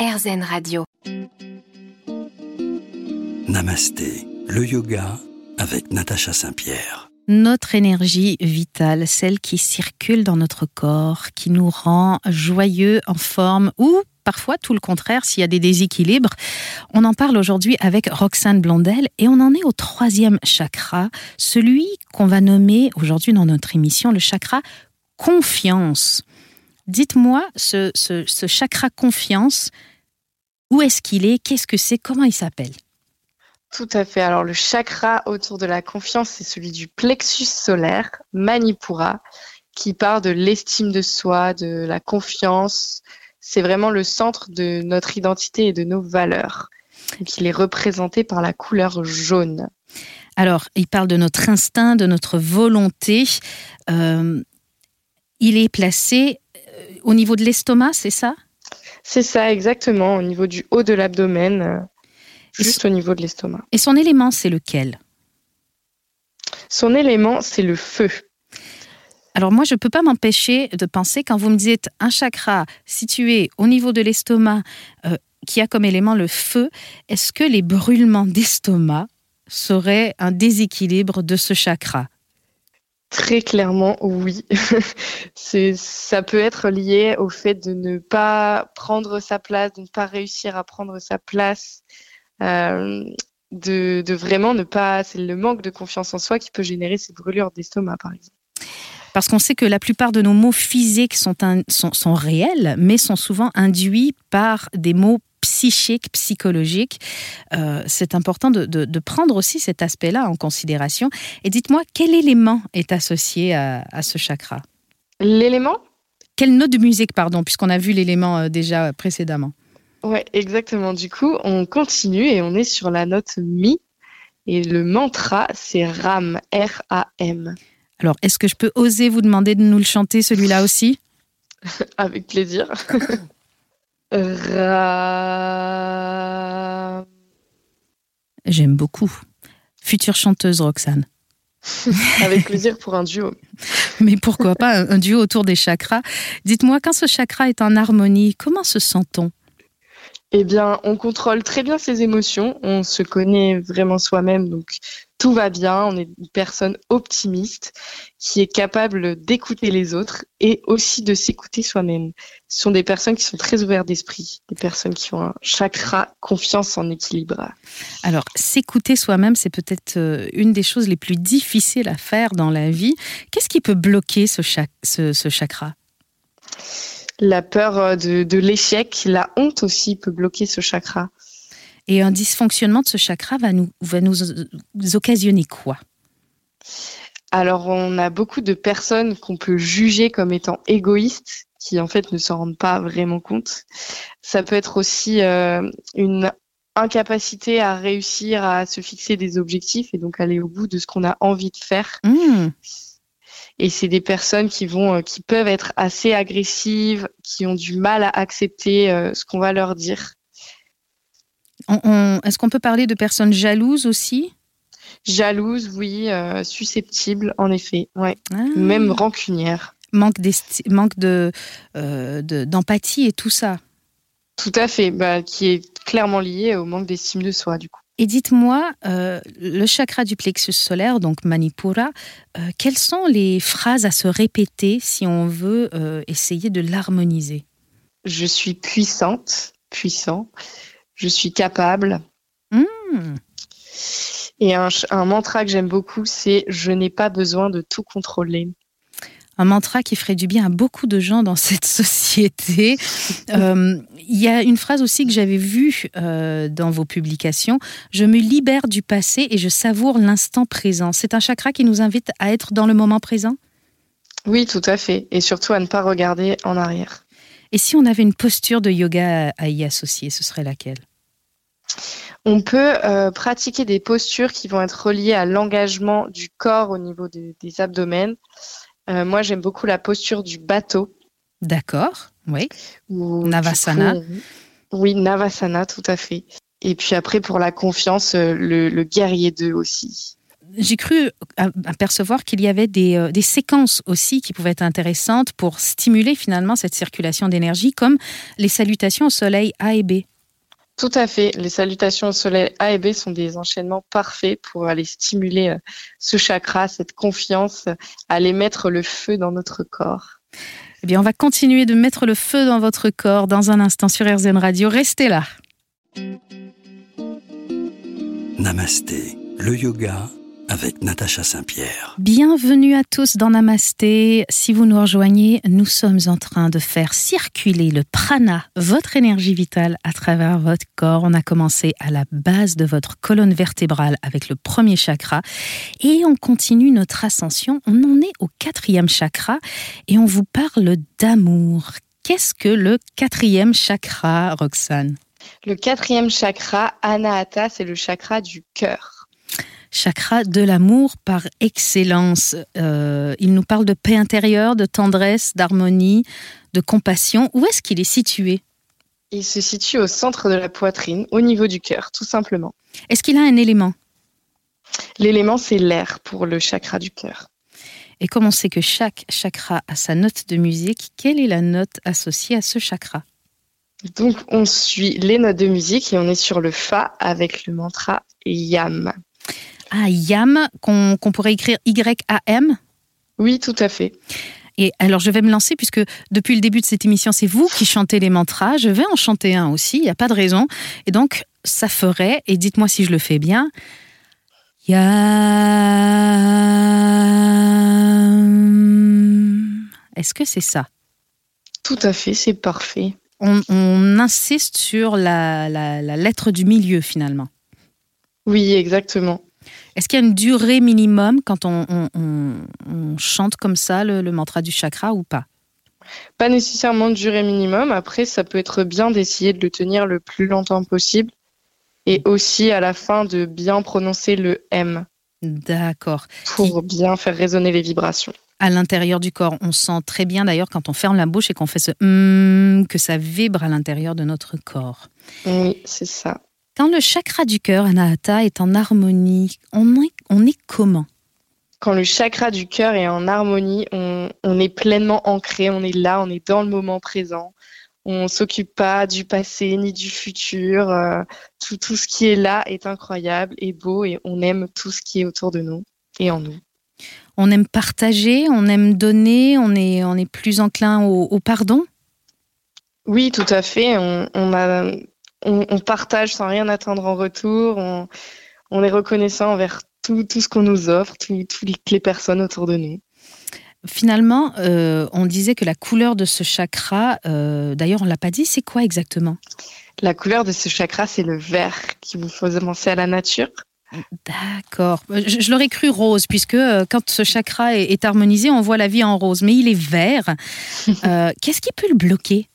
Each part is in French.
RZN Radio. Namasté, le yoga avec Natacha Saint-Pierre. Notre énergie vitale, celle qui circule dans notre corps, qui nous rend joyeux, en forme ou parfois tout le contraire s'il y a des déséquilibres. On en parle aujourd'hui avec Roxane Blondel et on en est au troisième chakra, celui qu'on va nommer aujourd'hui dans notre émission le chakra confiance. Dites-moi, ce, ce, ce chakra confiance, où est-ce qu'il est? Qu'est-ce que c'est? Comment il s'appelle? Tout à fait. Alors le chakra autour de la confiance, c'est celui du plexus solaire, Manipura, qui part de l'estime de soi, de la confiance. C'est vraiment le centre de notre identité et de nos valeurs. Donc, il est représenté par la couleur jaune. Alors, il parle de notre instinct, de notre volonté. Euh, il est placé euh, au niveau de l'estomac, c'est ça? C'est ça, exactement, au niveau du haut de l'abdomen, euh, juste au niveau de l'estomac. Et son élément, c'est lequel? Son élément, c'est le feu. Alors moi, je ne peux pas m'empêcher de penser, quand vous me dites un chakra situé au niveau de l'estomac euh, qui a comme élément le feu, est-ce que les brûlements d'estomac seraient un déséquilibre de ce chakra? Très clairement, oui. c'est, ça peut être lié au fait de ne pas prendre sa place, de ne pas réussir à prendre sa place, euh, de, de vraiment ne pas. C'est le manque de confiance en soi qui peut générer ces brûlures d'estomac, par exemple. Parce qu'on sait que la plupart de nos mots physiques sont, sont, sont réels, mais sont souvent induits par des mots psychiques, psychologiques. Euh, c'est important de, de- de prendre aussi cet aspect-là en considération. Et dites-moi, quel élément est associé à, à ce chakra? L'élément? Quelle note de musique, pardon, puisqu'on a vu l'élément euh, déjà précédemment Ouais, exactement. Du coup, on continue et on est sur la note Mi. Et le mantra, c'est RAM, R-A-M. Alors, est-ce que je peux oser vous demander de nous le chanter, celui-là aussi? Avec plaisir. Ra... J'aime beaucoup. Future chanteuse Roxane. Avec plaisir pour un duo. Mais pourquoi pas un, un duo autour des chakras Dites-moi, quand ce chakra est en harmonie, comment se sent-on? Eh bien, on contrôle très bien ses émotions, on se connaît vraiment soi-même, donc tout va bien, on est une personne optimiste qui est capable d'écouter les autres et aussi de s'écouter soi-même. Ce sont des personnes qui sont très ouvertes d'esprit, des personnes qui ont un chakra confiance en équilibre. Alors, s'écouter soi-même, c'est peut-être euh, une des choses les plus difficiles à faire dans la vie. Qu'est-ce qui peut bloquer ce, chak- ce- ce chakra? La peur euh, de, de l'échec, la honte aussi peut bloquer ce chakra. Et un dysfonctionnement de ce chakra va nous, va nous euh, occasionner quoi? Alors, on a beaucoup de personnes qu'on peut juger comme étant égoïstes, qui en fait ne s'en rendent pas vraiment compte. Ça peut être aussi euh, une incapacité à réussir à se fixer des objectifs et donc aller au bout de ce qu'on a envie de faire. Hmm, Et c'est des personnes qui vont, euh, qui peuvent être assez agressives, qui ont du mal à accepter euh, ce qu'on va leur dire. On- on- Est-ce qu'on peut parler de personnes jalouses aussi? Jalouses, oui, euh, susceptibles, en effet, ouais. Ah, Même rancunières. manque, d'esti- manque de, euh, de- d'empathie et tout ça. Tout à fait, bah, qui est clairement lié au manque d'estime de soi, du coup. Et dites-moi, euh, le chakra du plexus solaire, donc Manipura, quelles sont les phrases à se répéter si on veut essayer de l'harmoniser? Je suis puissante, puissant. Je suis capable. Hmm, Et un, mantra que j'aime beaucoup, c'est je n'ai pas besoin de tout contrôler. Un mantra qui ferait du bien à beaucoup de gens dans cette société. Euh, Il y a une phrase aussi que j'avais vue euh, dans vos publications. Je me libère du passé et je savoure l'instant présent. C'est un chakra qui nous invite à être dans le moment présent? Oui, tout à fait. Et surtout à ne pas regarder en arrière. Et si on avait une posture de yoga à y associer, ce serait laquelle? On peut euh, pratiquer des postures qui vont être reliées à l'engagement du corps au niveau de- des abdomens. Euh, moi, j'aime beaucoup la posture du bateau. D'accord, oui. où, Navasana. coup, Oui, Navasana, tout à fait. Et puis après, pour la confiance, euh, le, le guerrier 2 aussi. j'ai cru apercevoir qu'il y avait des, des, séquences aussi qui pouvaient être intéressantes pour stimuler finalement cette circulation d'énergie, comme les salutations au soleil A et B. Tout à fait. Les salutations au soleil A et B sont des enchaînements parfaits pour aller stimuler ce chakra, cette confiance, aller mettre le feu dans notre corps. Eh bien, on va continuer de mettre le feu dans votre corps dans un instant sur RZN Radio. Restez là. Namasté, le yoga avec Natacha Saint-Pierre. Bienvenue à tous dans Namasté. Si vous nous rejoignez, nous sommes en train de faire circuler le prana, votre énergie vitale, à travers votre corps. On a commencé à la base de votre colonne vertébrale avec le premier chakra et on continue notre ascension. On en est au quatrième chakra et on vous parle d'amour. Qu'est-ce que le quatrième chakra, Roxane? Le quatrième chakra, Anahata, c'est le chakra du cœur chakra de l'amour par excellence. Euh, il nous parle de paix intérieure, de tendresse, d'harmonie, de compassion. Où est-ce qu'il est situé? Il se situe au centre de la poitrine, au niveau du cœur, tout simplement. Est-ce qu'il a un élément? L'élément, c'est l'air pour le chakra du cœur. Et comme on sait que chaque chakra a sa note de musique, quelle est la note associée à ce chakra? Donc, on suit les notes de musique et on est sur le Fa avec le mantra Yam. Ah, Yam, qu'on pourrait écrire Y-A-M Oui, tout à fait. Et alors, je vais me lancer puisque depuis le début de cette émission, c'est vous qui chantez les mantras. Je vais en chanter un aussi, il n'y a pas de raison. Et donc, ça ferait, et dites-moi si je le fais bien, Yam. Est-ce que c'est ça? Tout à fait, c'est parfait. On, insiste sur la lettre du milieu finalement. Oui, exactement. Est-ce qu'il y a une durée minimum quand on, chante comme ça le, mantra du chakra ou pas? Pas nécessairement de durée minimum. Après, ça peut être bien d'essayer de le tenir le plus longtemps possible et aussi à la fin de bien prononcer le M. D'accord. Pour bien faire résonner les vibrations. À l'intérieur du corps, on sent très bien d'ailleurs quand on ferme la bouche et qu'on fait ce hum que ça vibre à l'intérieur de notre corps. Oui, c'est ça. Quand le chakra du cœur, Anahata, est en harmonie, on est, on est comment? Quand le chakra du cœur est en harmonie, on, est pleinement ancré, on est là, on est dans le moment présent. On s'occupe pas du passé ni du futur. Euh, tout, tout ce qui est là est incroyable et beau et on aime tout ce qui est autour de nous et en nous. On aime partager, on aime donner, on est, on est plus enclin au, pardon? Oui, tout à fait. On, on a on, partage sans rien attendre en retour. On, est reconnaissant envers tout, ce qu'on nous offre, toutes les personnes autour de nous. Finalement, euh, on disait que la couleur de ce chakra, euh, d'ailleurs on l'a pas dit, c'est quoi exactement? La couleur de ce chakra, c'est le vert qui vous faisait penser à la nature. D'accord. Je, l'aurais cru rose, puisque euh, quand ce chakra est, harmonisé, on voit la vie en rose, mais il est vert. Qu'est-ce qui peut le bloquer?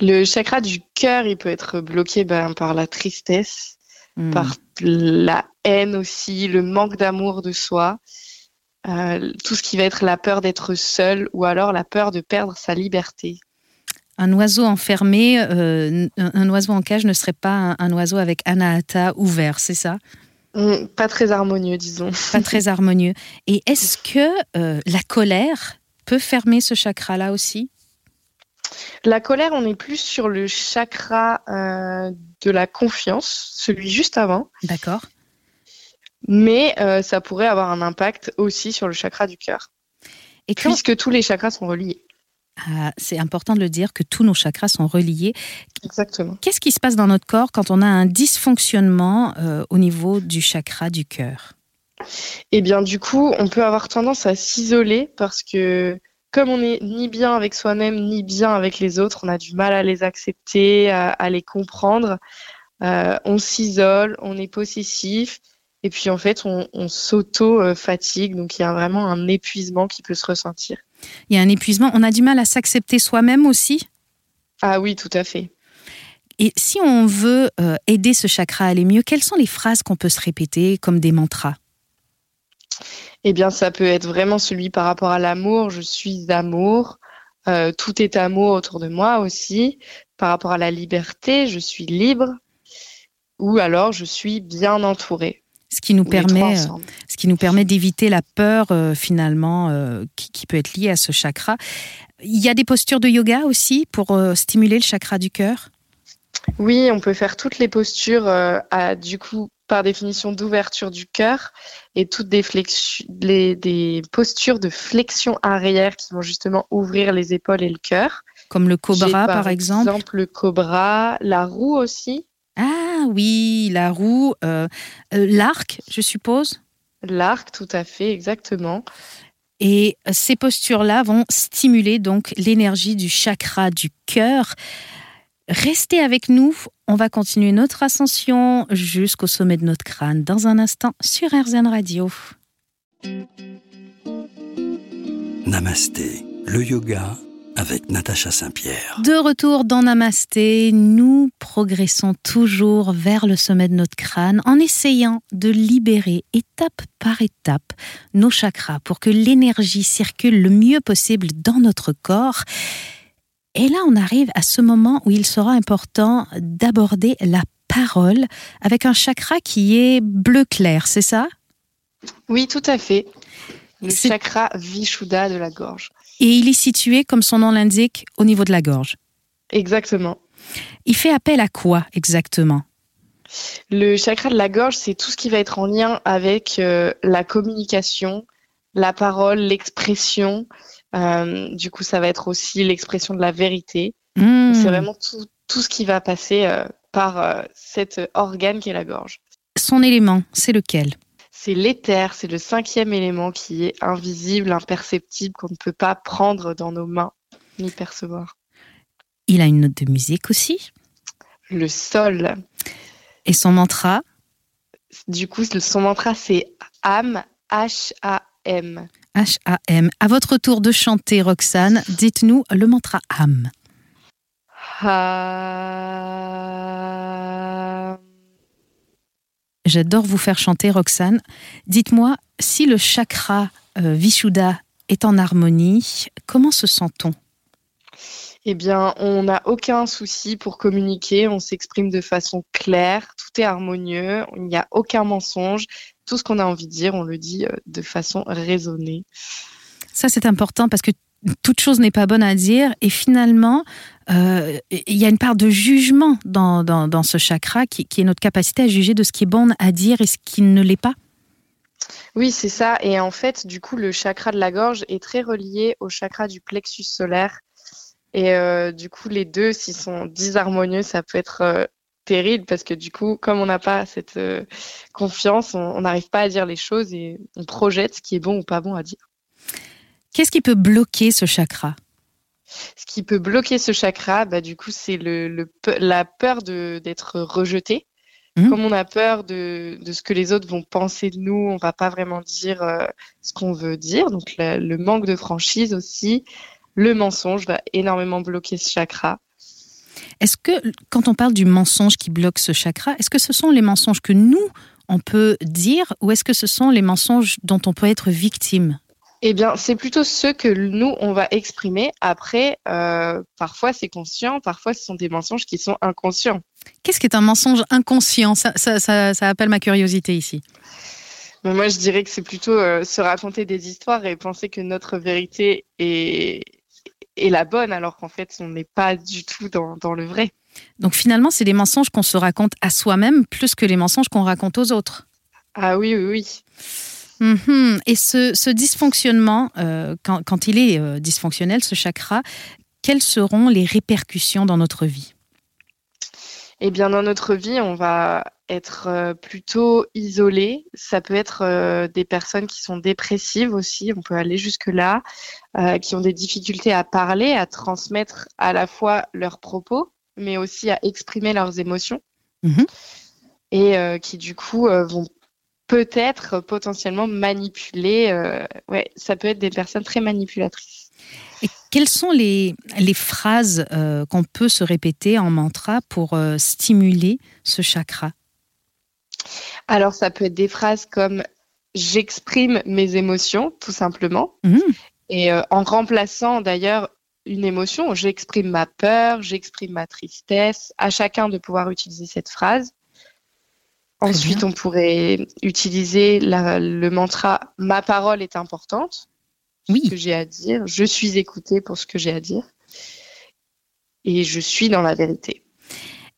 Le chakra du cœur, il peut être bloqué ben, par la tristesse, hmm. par la haine aussi, le manque d'amour de soi, euh, tout ce qui va être la peur d'être seul ou alors la peur de perdre sa liberté. Un oiseau enfermé, euh, un oiseau en cage ne serait pas un, oiseau avec anahata ouvert, c'est ça? Hmm, Pas très harmonieux, disons. Pas très harmonieux. Et est-ce que euh, la colère peut fermer ce chakra-là aussi? La colère, on est plus sur le chakra euh, de la confiance, celui juste avant. D'accord. Mais euh, ça pourrait avoir un impact aussi sur le chakra du cœur. Et Puisque tous les chakras sont reliés. Ah, c'est important de le dire que tous nos chakras sont reliés. Exactement. Qu'est-ce qui se passe dans notre corps quand on a un dysfonctionnement euh, au niveau du chakra du cœur? Eh bien, du coup, on peut avoir tendance à s'isoler parce que comme on n'est ni bien avec soi-même ni bien avec les autres, on a du mal à les accepter, à, les comprendre. Euh, on s'isole, on est possessif, et puis en fait, on, s'auto-fatigue. Donc il y a vraiment un épuisement qui peut se ressentir. Il y a un épuisement. On a du mal à s'accepter soi-même aussi? Ah oui, tout à fait. Et si on veut euh, aider ce chakra à aller mieux, quelles sont les phrases qu'on peut se répéter comme des mantras? Eh bien, ça peut être vraiment celui par rapport à l'amour. Je suis amour. Euh, tout est amour autour de moi aussi. Par rapport à la liberté, je suis libre. Ou alors, je suis bien entourée. Ce qui nous permet, ce qui nous permet d'éviter la peur finalement qui, qui, peut être liée à ce chakra. Il y a des postures de yoga aussi pour stimuler le chakra du cœur? Oui, on peut faire toutes les postures à du coup par définition d'ouverture du cœur et toutes des, des postures de flexion arrière qui vont justement ouvrir les épaules et le cœur. Comme le cobra par, exemple. Par exemple le cobra, la roue aussi. Ah oui, la roue, euh, euh, l'arc, je suppose. L'arc, tout à fait, exactement. Et ces postures-là vont stimuler donc l'énergie du chakra du cœur. Restez avec nous, on va continuer notre ascension jusqu'au sommet de notre crâne dans un instant sur RZN Radio. Namasté, le yoga avec Natacha Saint-Pierre. De retour dans Namasté, nous progressons toujours vers le sommet de notre crâne en essayant de libérer étape par étape nos chakras pour que l'énergie circule le mieux possible dans notre corps. Et là, on arrive à ce moment où il sera important d'aborder la parole avec un chakra qui est bleu clair, c'est ça? Oui, tout à fait. Le chakra Vishuddha de la gorge. Et il est situé, comme son nom l'indique, au niveau de la gorge. Exactement. Il fait appel à quoi exactement? Le chakra de la gorge, c'est tout ce qui va être en lien avec euh, la communication, la parole, l'expression, du coup, ça va être aussi l'expression de la vérité. Hmm. C'est vraiment tout, tout, ce qui va passer euh, par euh, cet organe qui est la gorge. Son élément, c'est lequel? C'est l'éther, c'est le cinquième élément qui est invisible, imperceptible, qu'on ne peut pas prendre dans nos mains ni percevoir. Il a une note de musique aussi? Le sol. Et son mantra? Du coup, son mantra, c'est AM, H-A-M. H-A-M. À votre tour de chanter, Roxane, dites-nous le mantra Ham. J'adore vous faire chanter, Roxane. Dites-moi, si le chakra euh, Vishuddha est en harmonie, comment se sent-on? Eh bien, on n'a aucun souci pour communiquer, on s'exprime de façon claire, tout est harmonieux, il n'y a aucun mensonge, tout ce qu'on a envie de dire, on le dit euh, de façon raisonnée. Ça, c'est important parce que toute chose n'est pas bonne à dire et finalement, euh, il y a une part de jugement dans, dans, ce chakra qui, qui, est notre capacité à juger de ce qui est bon à dire et ce qui ne l'est pas. Oui, c'est ça. Et en fait, du coup, le chakra de la gorge est très relié au chakra du plexus solaire et euh, du coup, les deux, s'ils sont disharmonieux, ça peut être euh, terrible parce que du coup, comme on n'a pas cette euh, confiance, on n'arrive pas à dire les choses et on projette ce qui est bon ou pas bon à dire. Qu'est-ce qui peut bloquer ce chakra? Ce qui peut bloquer ce chakra, bah, du coup, c'est le, la peur d'être rejeté. Mmh. Comme on a peur de, de, ce que les autres vont penser de nous, on va pas vraiment dire ce qu'on veut dire. Donc le manque de franchise aussi, le mensonge va énormément bloquer ce chakra. Est-ce que quand on parle du mensonge qui bloque ce chakra, est-ce que ce sont les mensonges que nous, on peut dire ou est-ce que ce sont les mensonges dont on peut être victime? Eh bien, c'est plutôt ceux que nous, on va exprimer. Après, euh, parfois c'est conscient, parfois ce sont des mensonges qui sont inconscients. Qu'est-ce qui est un mensonge inconscient? Ça, appelle ma curiosité ici. moi, je dirais que c'est plutôt euh, se raconter des histoires et penser que notre vérité est, est la bonne, alors qu'en fait, on n'est pas du tout dans, le vrai. Donc finalement, c'est des mensonges qu'on se raconte à soi-même plus que les mensonges qu'on raconte aux autres. Ah oui, oui, oui. Mhm. Et ce, dysfonctionnement, euh, quand, il est euh, dysfonctionnel, ce chakra, quelles seront les répercussions dans notre vie? Eh bien, dans notre vie, on va être euh, plutôt isolé. Ça peut être euh, des personnes qui sont dépressives aussi, on peut aller jusque-là, euh, qui ont des difficultés à parler, à transmettre à la fois leurs propos, mais aussi à exprimer leurs émotions. Mhm. Et qui du coup vont peut-être potentiellement manipuler. ouais, ça peut être des personnes très manipulatrices. Et quelles sont les, les phrases qu'on peut se répéter en mantra pour stimuler ce chakra? Alors, ça peut être des phrases comme j'exprime mes émotions, tout simplement. Mmh. Et euh, en remplaçant d'ailleurs une émotion, j'exprime ma peur, j'exprime ma tristesse, à chacun de pouvoir utiliser cette phrase. Ensuite, on pourrait utiliser le mantra ma parole est importante. Oui. Ce que j'ai à dire. Je suis écoutée pour ce que j'ai à dire. Et je suis dans la vérité.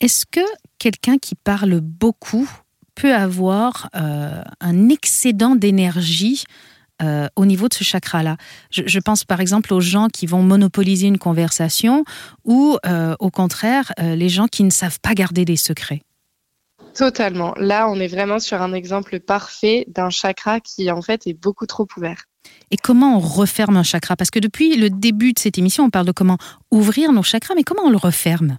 Est-ce que quelqu'un qui parle beaucoup peut avoir euh, un excédent d'énergie euh, au niveau de ce chakra-là. Je, pense par exemple aux gens qui vont monopoliser une conversation ou euh, au contraire les gens qui ne savent pas garder des secrets. Totalement. Là, on est vraiment sur un exemple parfait d'un chakra qui en fait est beaucoup trop ouvert. Et comment on referme un chakra? Parce que depuis le début de cette émission, on parle de comment ouvrir nos chakras, mais comment on le referme?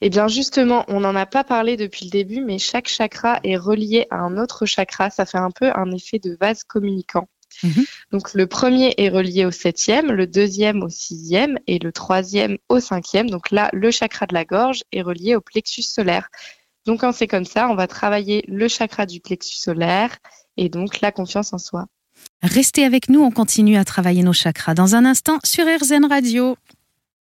Eh bien justement, on n'en a pas parlé depuis le début, mais chaque chakra est relié à un autre chakra. Ça fait un peu un effet de vase communicant. Mhm. Donc le premier est relié au septième, le deuxième au sixième et le troisième au cinquième. Donc là, le chakra de la gorge est relié au plexus solaire. Donc quand c'est comme ça, on va travailler le chakra du plexus solaire et donc la confiance en soi. Restez avec nous, on continue à travailler nos chakras dans un instant sur RZN Radio.